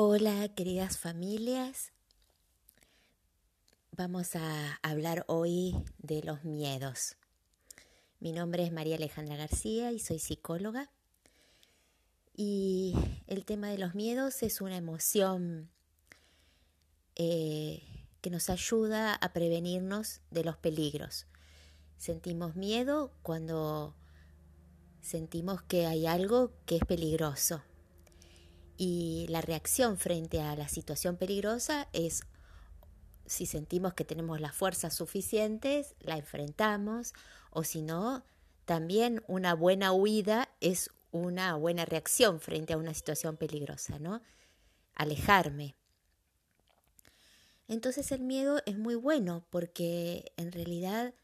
Hola queridas familias, vamos a hablar hoy de los miedos. Mi nombre es María Alejandra García y soy psicóloga. Y el tema de los miedos es una emoción eh, que nos ayuda a prevenirnos de los peligros. Sentimos miedo cuando sentimos que hay algo que es peligroso y la reacción frente a la situación peligrosa es si sentimos que tenemos las fuerzas suficientes, la enfrentamos, o si no, también una buena huida es una buena reacción frente a una situación peligrosa, ¿no? Alejarme. Entonces el miedo es muy bueno porque en realidad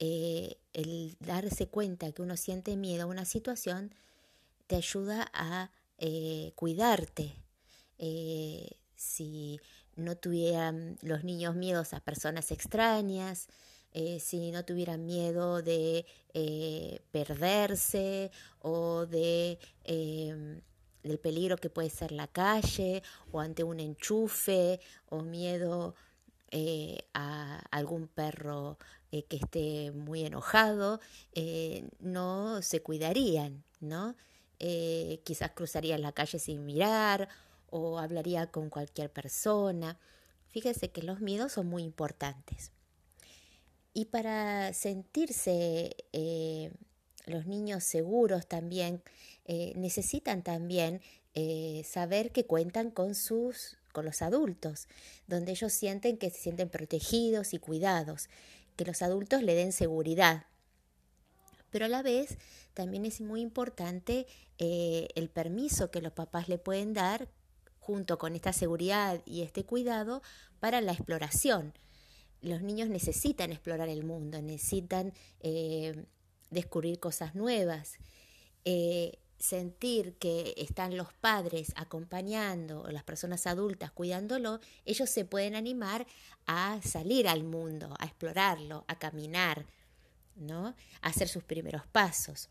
eh, el darse cuenta que uno siente miedo a una situación te ayuda a eh, cuidarte. Eh, si no tuvieran los niños miedos a personas extrañas, eh, si no tuvieran miedo de perderse o de del peligro que puede ser la calle o ante un enchufe o miedo a algún perro que esté muy enojado, no se cuidarían, ¿no? Eh, quizás cruzaría la calle sin mirar o hablaría con cualquier persona. Fíjese que los miedos son muy importantes. Y para sentirse eh, los niños seguros también, eh, necesitan también saber que cuentan con sus con los adultos, donde ellos sienten que se sienten protegidos y cuidados, que los adultos le den seguridad. Pero a la vez también es muy importante eh, el permiso que los papás le pueden dar junto con esta seguridad y este cuidado para la exploración. Los niños necesitan explorar el mundo, necesitan eh, descubrir cosas nuevas. Eh, sentir que están los padres acompañando o las personas adultas cuidándolo, ellos se pueden animar a salir al mundo, a explorarlo, a caminar, hacer sus primeros pasos.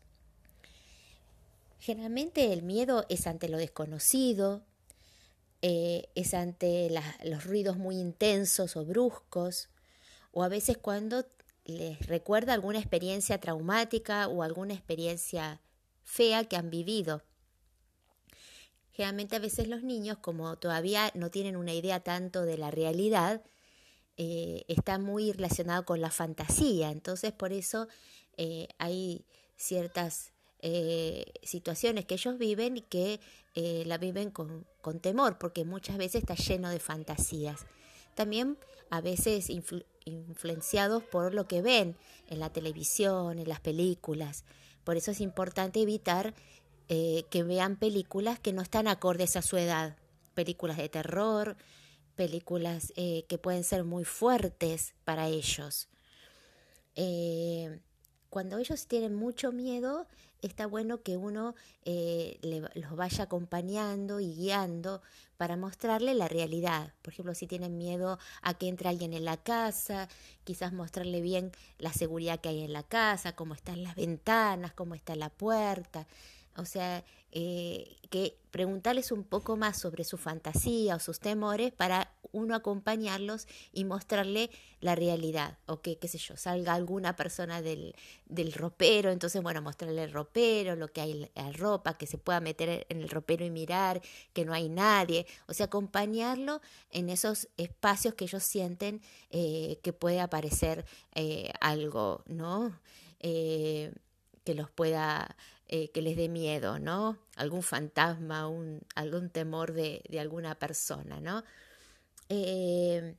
Generalmente el miedo es ante lo desconocido, eh, es ante los ruidos muy intensos o bruscos, o a veces cuando les recuerda alguna experiencia traumática o alguna experiencia fea que han vivido. Generalmente a veces los niños, como todavía no tienen una idea tanto de la realidad, eh, está muy relacionado con la fantasía. Entonces por eso eh, hay ciertas eh, situaciones que ellos viven y que eh, la viven con, con, temor, porque muchas veces está lleno de fantasías. También a veces influenciados por lo que ven en la televisión, en las películas. Por eso es importante evitar que vean películas que no están acordes a su edad. Películas de terror, películas que pueden ser muy fuertes para ellos. cuando ellos tienen mucho miedo, está bueno que uno eh, los vaya acompañando y guiando para mostrarle la realidad. Por ejemplo, si tienen miedo a que entre alguien en la casa, quizás mostrarle bien la seguridad que hay en la casa, cómo están las ventanas, cómo está la puerta. O sea, eh, que preguntarles un poco más sobre su fantasía o sus temores para uno acompañarlos y mostrarle la realidad. O que, qué sé yo, salga alguna persona del, del ropero, entonces, bueno, mostrarle el ropero, lo que hay la ropa, que se pueda meter en el ropero y mirar, que no hay nadie. O sea, acompañarlo en esos espacios que ellos sienten eh, que puede aparecer eh, algo, ¿no? que los pueda eh, que les dé miedo, ¿no? Algún fantasma, algún temor de, de alguna persona, ¿no? Eh,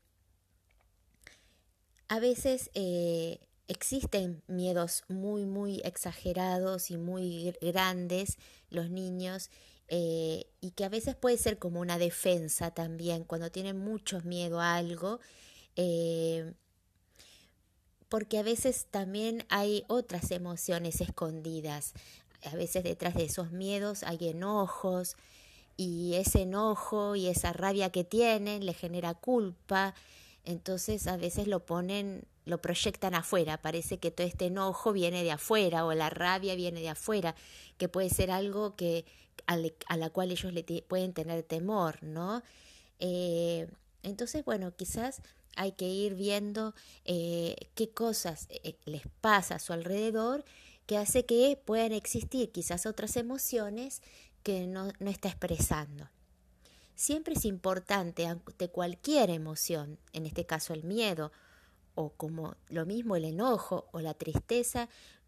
a veces eh, existen miedos muy, muy exagerados y muy grandes, los niños, y que a veces puede ser como una defensa también, cuando tienen mucho miedo a algo porque a veces también hay otras emociones escondidas a veces detrás de esos miedos hay enojos y ese enojo y esa rabia que tienen le genera culpa. entonces a veces lo ponen, lo proyectan afuera, parece que todo este enojo viene de afuera o la rabia viene de afuera, que puede ser algo que a, la cual ellos le pueden tener temor, ¿no? Eh, entonces, bueno, quizás hay que ir viendo eh, qué cosas eh, les pasa a su alrededor que hace que puedan existir quizás otras emociones que no, no está expresando. Siempre es importante ante cualquier emoción, en este caso el miedo, o como lo mismo el enojo o la tristeza,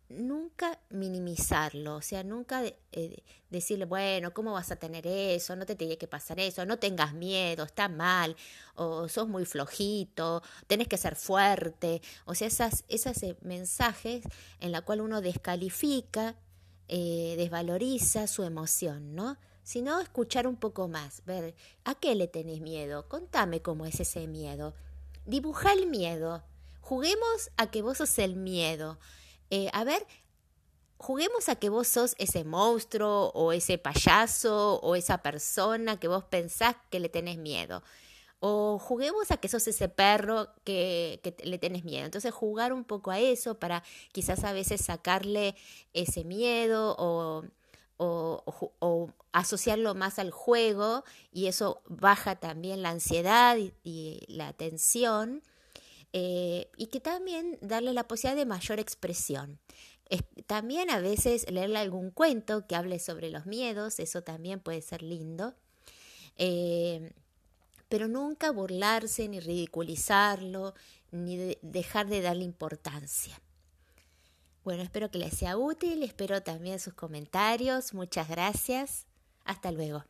nunca minimizarlo, o sea, nunca eh, decirle, bueno, ¿cómo vas a tener eso? No te tiene que pasar eso, no tengas miedo, está mal, o sos muy flojito, tenés que ser fuerte, o sea, esas, esos eh, mensajes en la cual uno descalifica, eh, desvaloriza su emoción, ¿no? sino escuchar un poco más, ver a qué le tenés miedo, contame cómo es ese miedo, dibuja el miedo, juguemos a que vos sos el miedo, eh, a ver, juguemos a que vos sos ese monstruo o ese payaso o esa persona que vos pensás que le tenés miedo. O juguemos a que sos ese perro que, le tenés miedo. Entonces jugar un poco a eso para quizás a veces sacarle ese miedo o, asociarlo más al juego y eso baja también la ansiedad y, la tensión eh, y que también darle la posibilidad de mayor expresión. también a veces leerle algún cuento que hable sobre los miedos, eso también puede ser lindo, eh, pero nunca burlarse ni ridiculizarlo ni dejar de darle importancia. Bueno, espero que les sea útil, espero también sus comentarios. Muchas gracias. Hasta luego.